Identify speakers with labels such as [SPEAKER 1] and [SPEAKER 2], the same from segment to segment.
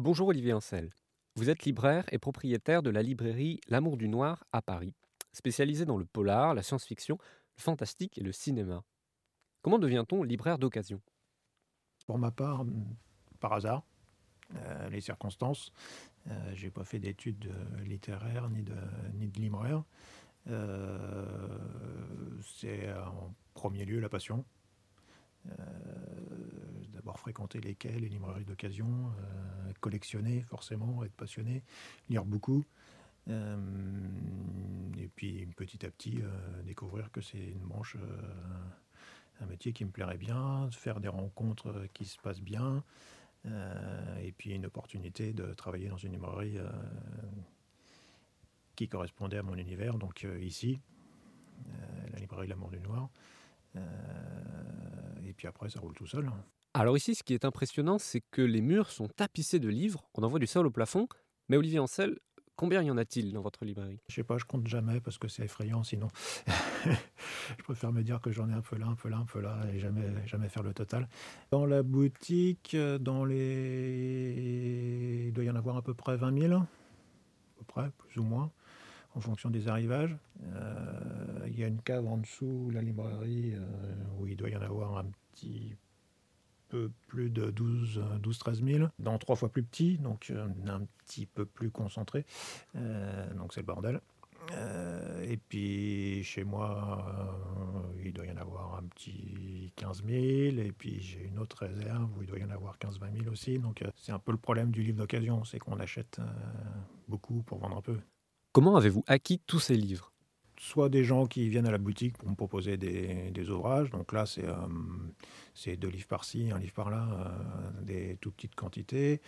[SPEAKER 1] Bonjour Olivier Ancel. Vous êtes libraire et propriétaire de la librairie L'Amour du Noir à Paris, spécialisée dans le polar, la science-fiction, le fantastique et le cinéma. Comment devient-on libraire d'occasion?
[SPEAKER 2] Pour ma part, par hasard, euh, les circonstances. Euh, j'ai pas fait d'études euh, littéraires ni de, ni de libraire. Euh, c'est en premier lieu la passion. D'abord fréquenter les quais, les librairies d'occasion, euh, collectionner forcément, être passionné, lire beaucoup. Euh, et puis petit à petit euh, découvrir que c'est une branche, un métier qui me plairait bien, faire des rencontres qui se passent bien, et puis une opportunité de travailler dans une librairie qui correspondait à mon univers, donc ici, la librairie L'Amour du Noir. Et puis après, ça roule tout seul.
[SPEAKER 1] Alors ici, ce qui est impressionnant, c'est que les murs sont tapissés de livres, on en voit du sol au plafond. Mais Olivier Ancel, combien y en a-t-il dans votre librairie?
[SPEAKER 2] Je sais pas, je compte jamais parce que c'est effrayant sinon. je préfère me dire que j'en ai un peu là, un peu là, un peu là et jamais, jamais faire le total. Dans la boutique, dans les... il doit y en avoir à peu près 20 000, à peu près, plus ou moins, en fonction des arrivages. Euh, il y a une cave en dessous, la librairie, euh, où il doit y en avoir un petit peu plus de 12, 12 13 000, dans trois fois plus petit, donc euh, un petit peu plus concentré. Euh, donc c'est le bordel. Euh, et puis chez moi, il doit y en avoir un petit 15 000. Et puis j'ai une autre réserve où il doit y en avoir 15-20 000 aussi. Donc c'est un peu le problème du livre d'occasion, c'est qu'on achète beaucoup pour vendre un peu.
[SPEAKER 1] Comment avez-vous acquis tous ces livres?
[SPEAKER 2] Soit des gens qui viennent à la boutique pour me proposer des, ouvrages. Donc là, c'est euh, c'est deux livres par-ci, un livre par-là, euh, des tout petites quantités.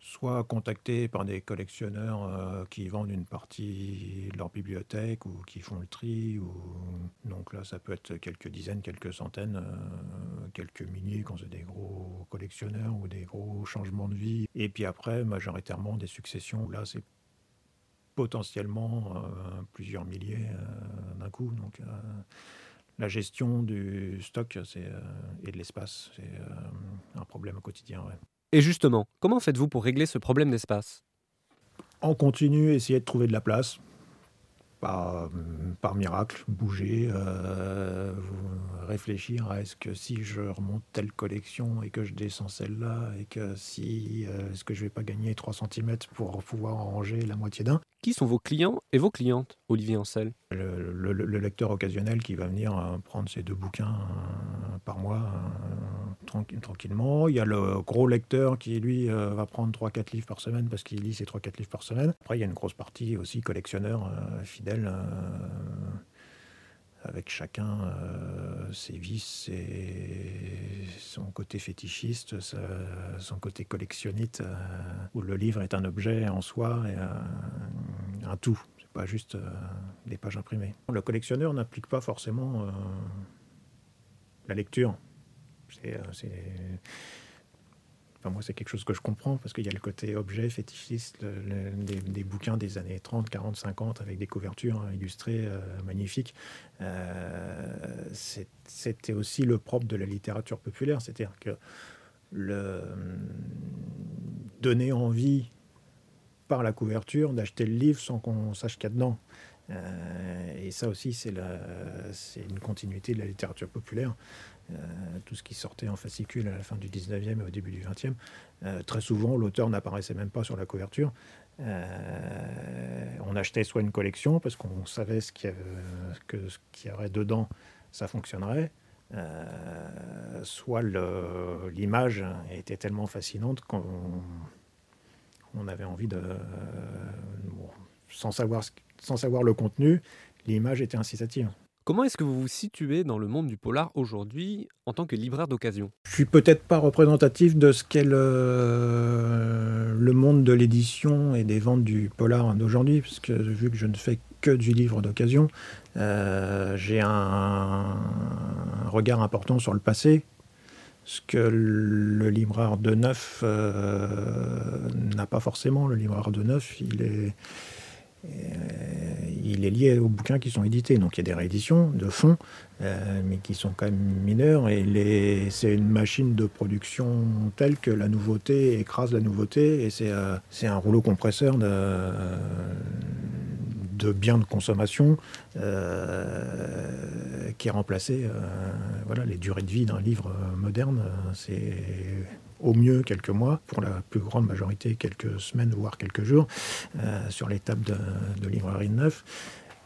[SPEAKER 2] Soit contactés par des collectionneurs euh, qui vendent une partie de leur bibliothèque ou qui font le tri. Ou... Donc là, ça peut être quelques dizaines, quelques centaines, quelques milliers quand c'est des gros collectionneurs ou des gros changements de vie. Et puis après, majoritairement des successions. Là, c'est potentiellement euh, plusieurs milliers euh, d'un coup. Donc, euh, la gestion du stock c'est, et de l'espace, c'est un problème au quotidien. ouais.
[SPEAKER 1] Et justement, comment faites-vous pour régler ce problème d'espace?
[SPEAKER 2] En continu, essayer de trouver de la place. Par, par miracle, bouger, euh, réfléchir à est-ce que si je remonte telle collection et que je descends celle-là, et que si euh, est-ce que je vais pas gagner 3 cm pour pouvoir en ranger la moitié d'un?
[SPEAKER 1] Qui sont vos clients et vos clientes, Olivier Ancel?
[SPEAKER 2] Le, le- le lecteur occasionnel qui va venir euh, prendre ses deux bouquins euh, par mois euh, tranqui- tranquillement. Il y a le gros lecteur qui, lui, va prendre 3-4 livres par semaine parce qu'il lit ses 3-4 livres par semaine. Après, il y a une grosse partie aussi collectionneur fidèle avec chacun euh, ses vices, ses- son côté fétichiste, son côté collectionnite, euh, où le livre est un objet en soi et un, un tout. C'est pas juste euh, des pages imprimées. Le collectionneur n'applique pas forcément euh, la lecture. C'est- Enfin, moi, c'est quelque chose que je comprends parce qu'il y a le côté objet fétichiste, des, bouquins des années 30, 40, 50 avec des couvertures hein, illustrées euh, magnifiques. Euh, c'était aussi le propre de la littérature populaire, c'est-à-dire que le, donner envie par la couverture d'acheter le livre sans qu'on sache qu'il y a dedans. Euh, et ça aussi, c'est une continuité de la littérature populaire. Euh, tout ce qui sortait en fascicule à la fin du 19e et au début du 20e, euh, très souvent, l'auteur n'apparaissait même pas sur la couverture. On achetait soit une collection parce qu'on savait ce qu'il y, qu'il y aurait dedans, ça fonctionnerait. Soit l'image était tellement fascinante qu'on on avait envie de. Sans, savoir, ce- sans savoir le contenu, l'image était incitative.
[SPEAKER 1] Comment est-ce que vous vous situez dans le monde du polar aujourd'hui en tant que libraire d'occasion?
[SPEAKER 2] Je suis peut-être pas représentatif de ce qu'est le, le monde de l'édition et des ventes du polar d'aujourd'hui, parce que vu que je ne fais que du livre d'occasion, euh, j'ai un, un regard important sur le passé, ce que le libraire de neuf euh, n'a pas forcément. Le libraire de neuf, il est, il est lié aux bouquins qui sont édités. Donc il y a des rééditions de fonds, euh, mais qui sont quand même mineurs. Et c'est une machine de production telle que la nouveauté écrase la nouveauté. Et c'est euh, un rouleau compresseur de, de biens de consommation euh, qui est remplacé. voilà, les durées de vie d'un livre moderne, c'est au mieux quelques mois, pour la plus grande majorité quelques semaines, voire quelques jours, euh, sur les tables de, de librairie de neuf.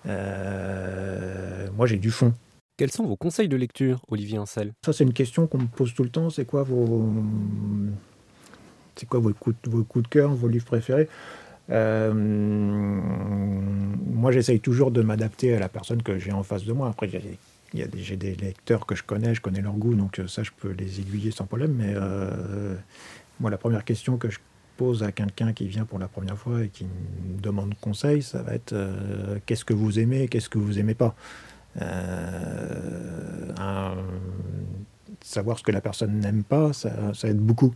[SPEAKER 2] Euh, moi, j'ai du fond.
[SPEAKER 1] Quels sont vos conseils de lecture, Olivier Ancel?
[SPEAKER 2] Ça, c'est une question qu'on me pose tout le temps. C'est quoi vos, c'est quoi vos coups, vos coups de cœur, vos livres préférés? Euh, Moi, j'essaye toujours de m'adapter à la personne que j'ai en face de moi. Après, j'ai des lecteurs que je connais, je connais leur goût, donc euh, ça, je peux les aiguiller sans problème. Mais euh, moi, la première question que je pose à quelqu'un qui vient pour la première fois et qui me demande conseil, ça va être euh, qu'est-ce que vous aimez, qu'est-ce que vous aimez pas? savoir ce que la personne n'aime pas, ça, ça, aide beaucoup.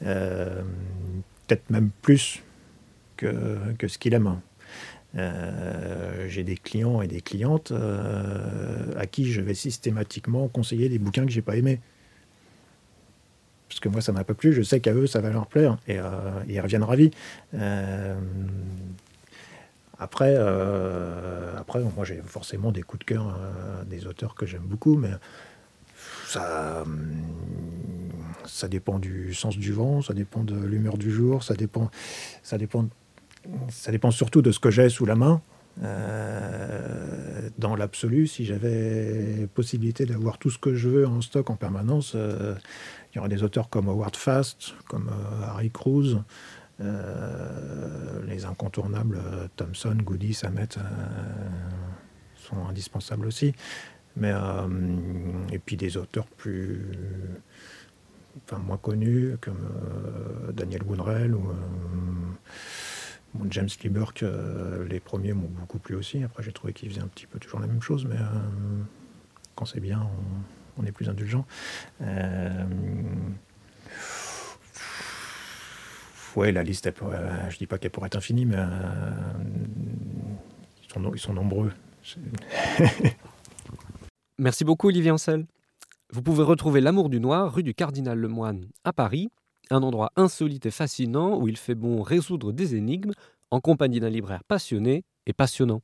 [SPEAKER 2] Peut-être même plus que, que ce qu'il aime. Euh, j'ai des clients et des clientes euh, à qui je vais systématiquement conseiller des bouquins que j'ai pas aimés. Parce que moi, ça m'a pas plu, je sais qu'à eux, ça va leur plaire, et, euh, ils reviennent ravis. après, après, moi, j'ai forcément des coups de cœur des auteurs que j'aime beaucoup, mais ça, ça dépend du sens du vent, ça dépend de l'humeur du jour, ça dépend, ça dépend ça dépend surtout de ce que j'ai sous la main. Euh, dans l'absolu, si j'avais possibilité d'avoir tout ce que je veux en stock en permanence, euh, il y aurait des auteurs comme Howard Fast, comme euh, Harry Cruz, les incontournables Thompson, Goody, Samet sont indispensables aussi. Mais, et puis des auteurs plus, enfin, moins connus comme Daniel Woodrell ou James Lieber, euh, les premiers m'ont beaucoup plu aussi. Après, j'ai trouvé qu'il faisait un petit peu toujours la même chose, mais euh, quand c'est bien, on, est plus indulgent. Euh, ouais, la liste, je dis pas qu'elle pourrait être infinie, mais ils sont, ils, sont, nombreux.
[SPEAKER 1] Merci beaucoup, Olivier Ancel. Vous pouvez retrouver L'amour du noir, rue du Cardinal Lemoine, à Paris, un endroit insolite et fascinant où il fait bon résoudre des énigmes en compagnie d'un libraire passionné et passionnant.